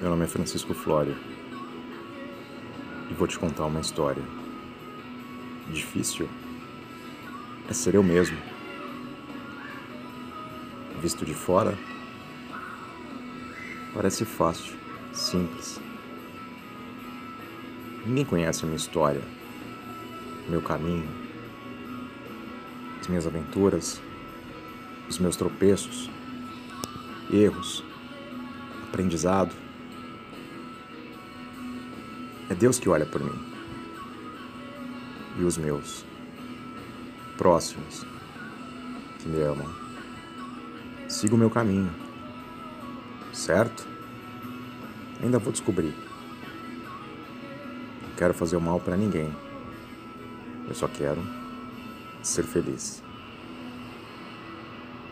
Meu nome é Francisco Flório e vou te contar uma história. Difícil é ser eu mesmo. Visto de fora, parece fácil, simples. Ninguém conhece a minha história, meu caminho, as minhas aventuras, os meus tropeços, erros, aprendizado. É Deus que olha por mim. E os meus próximos que me amam. Siga o meu caminho. Certo? Ainda vou descobrir. Não quero fazer o mal para ninguém. Eu só quero ser feliz.